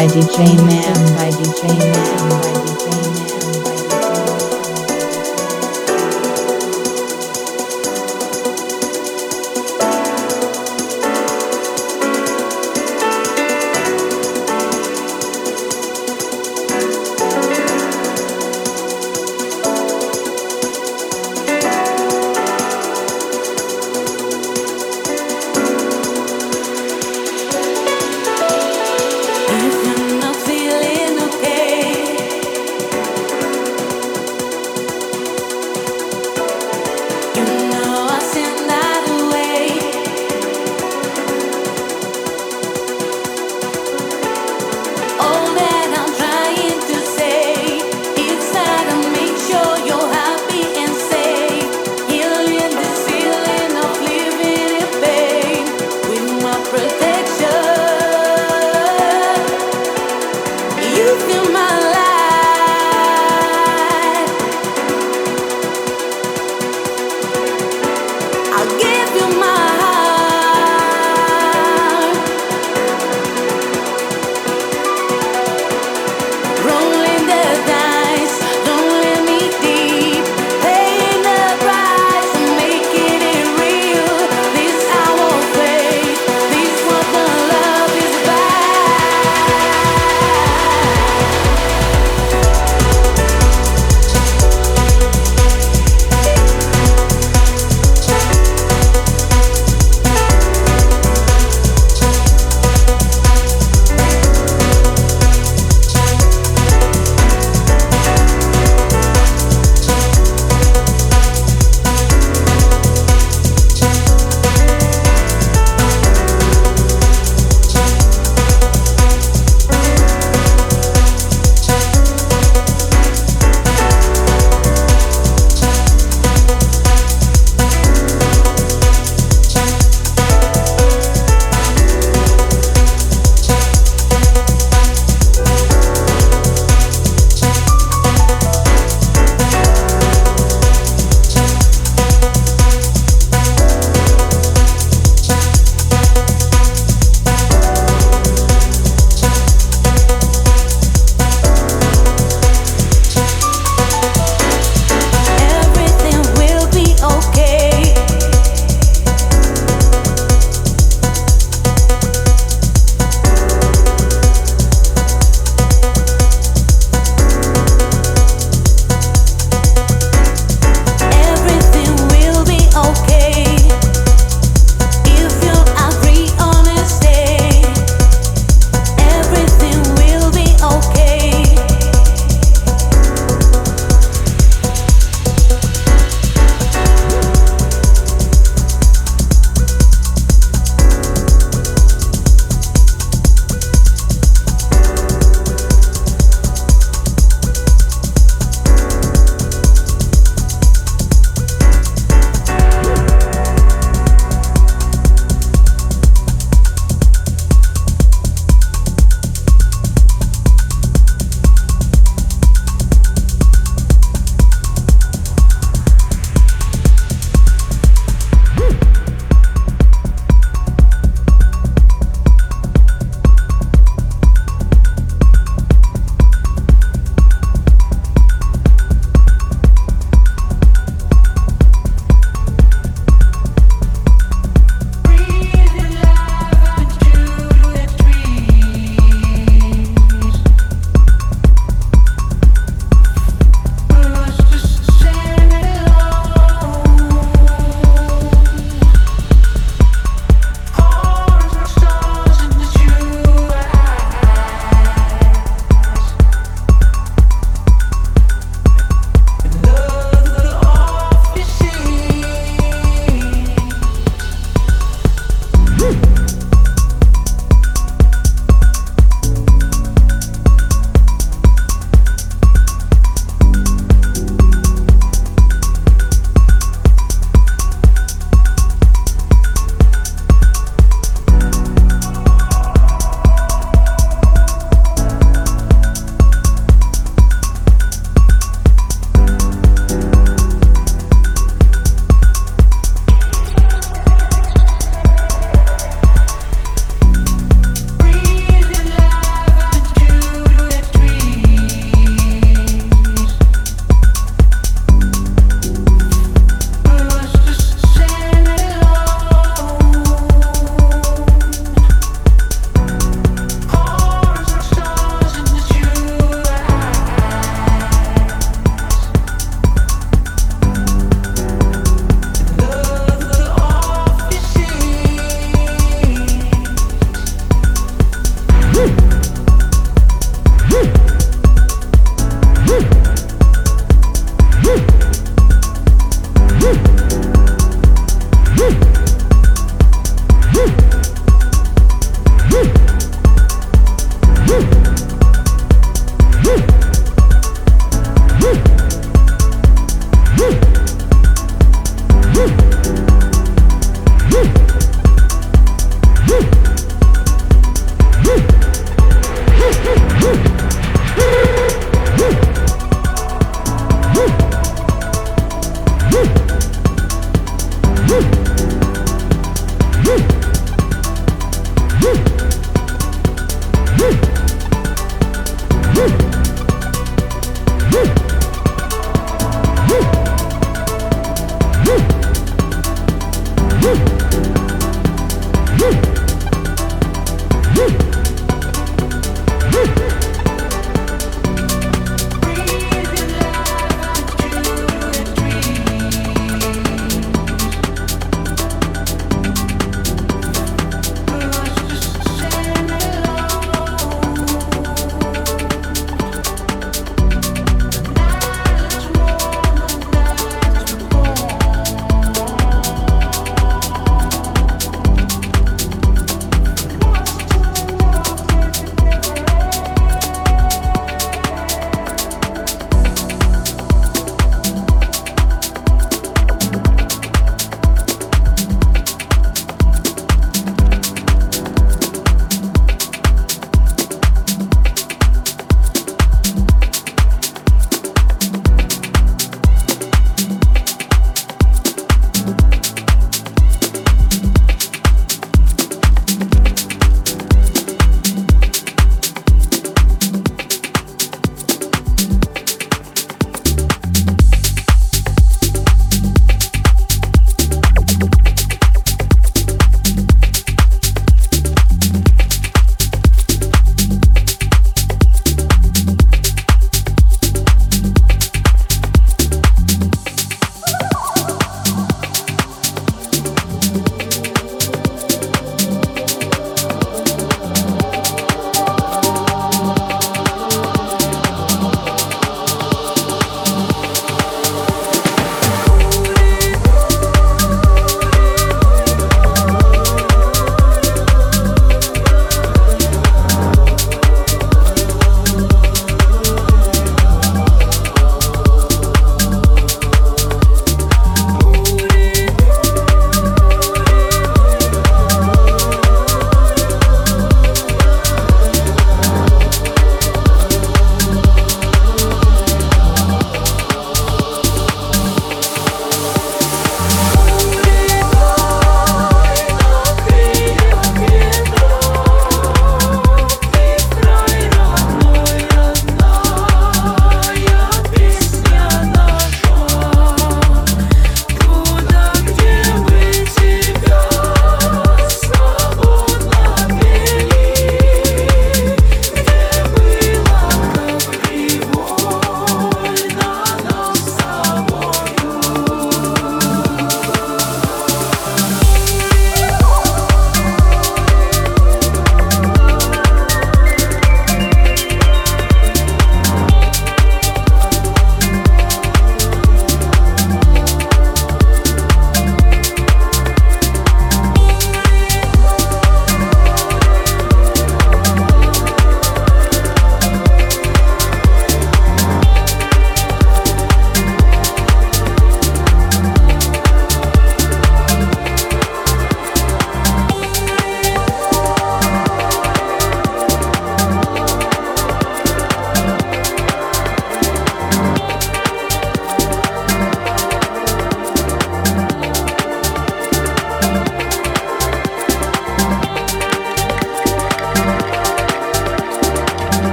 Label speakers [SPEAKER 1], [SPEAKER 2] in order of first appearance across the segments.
[SPEAKER 1] by DJ Man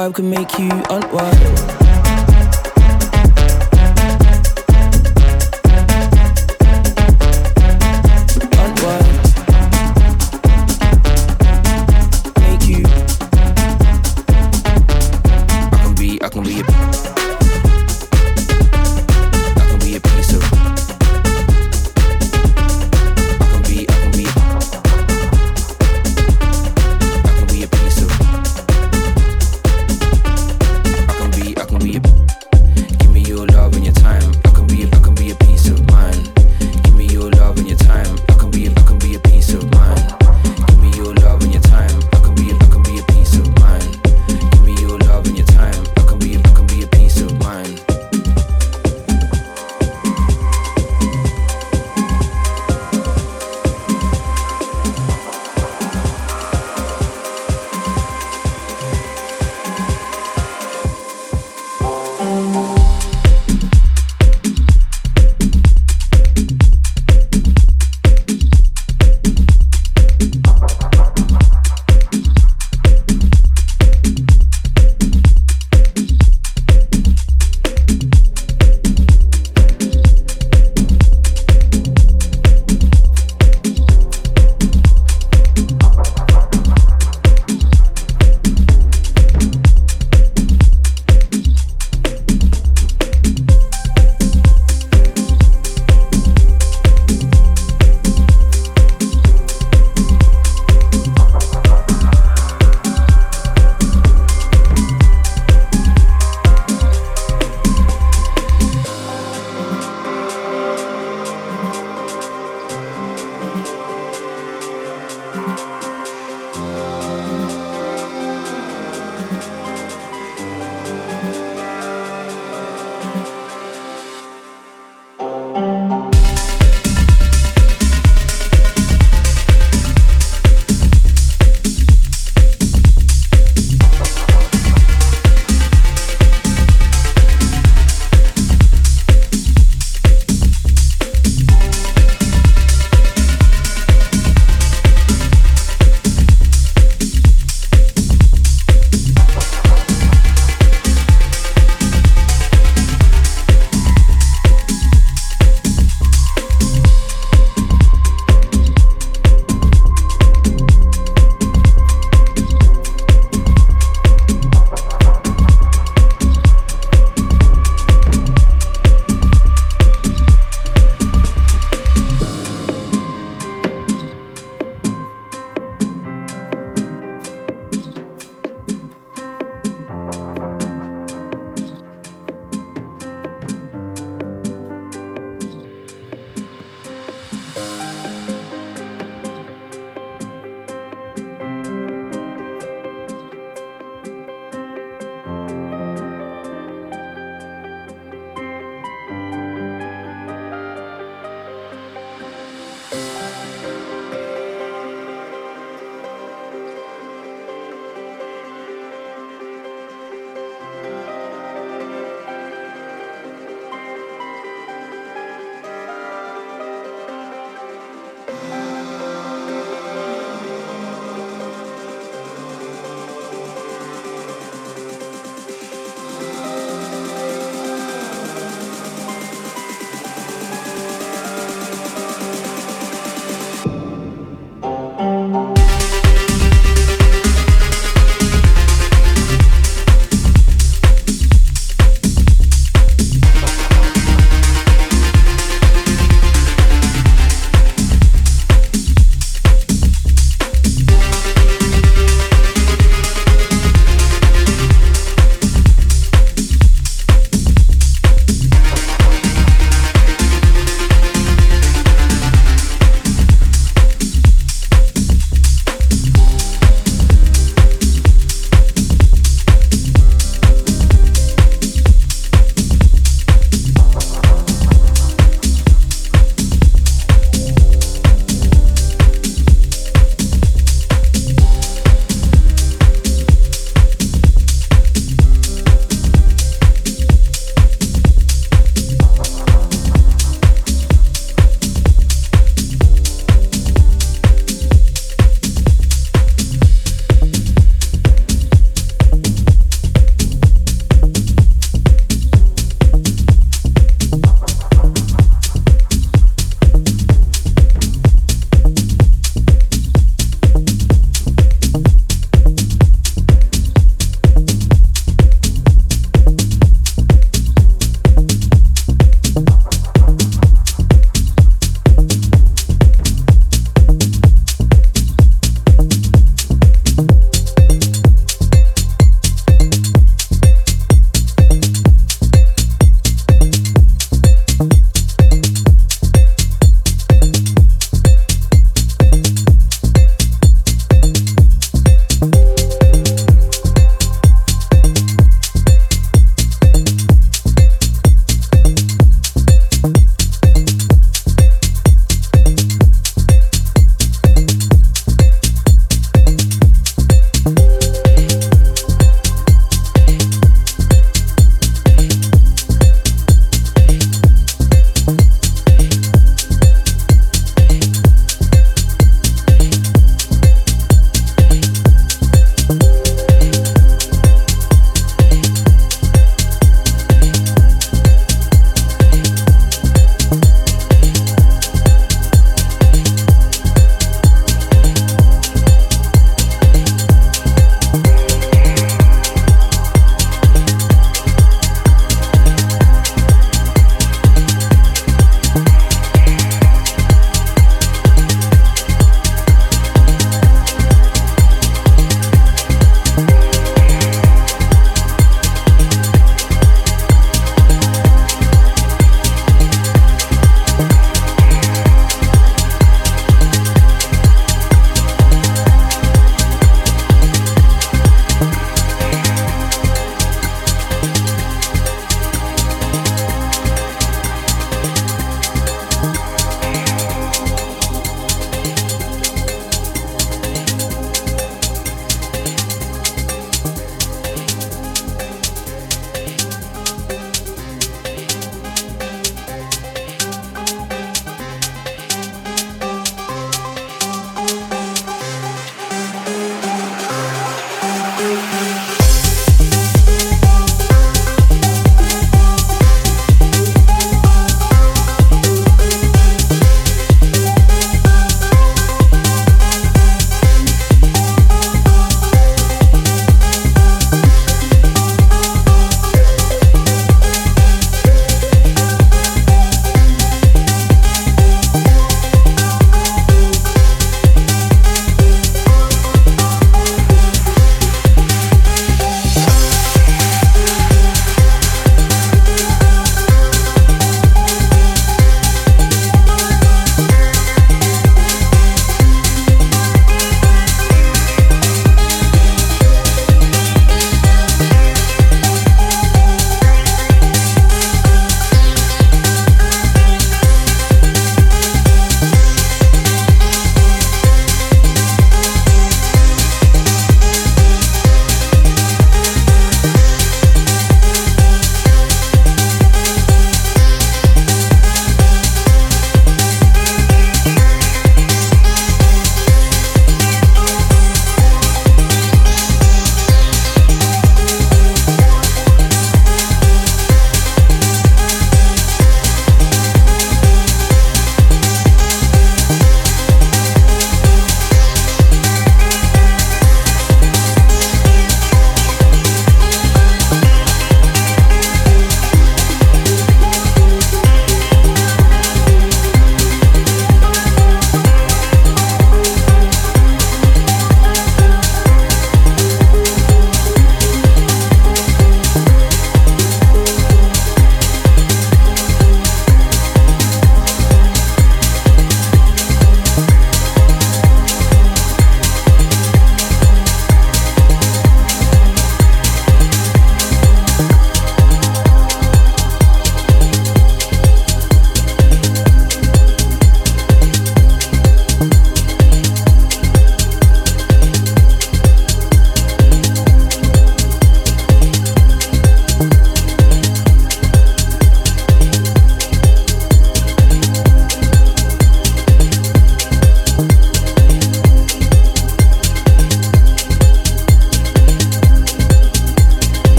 [SPEAKER 2] vibe
[SPEAKER 3] can make you unwind.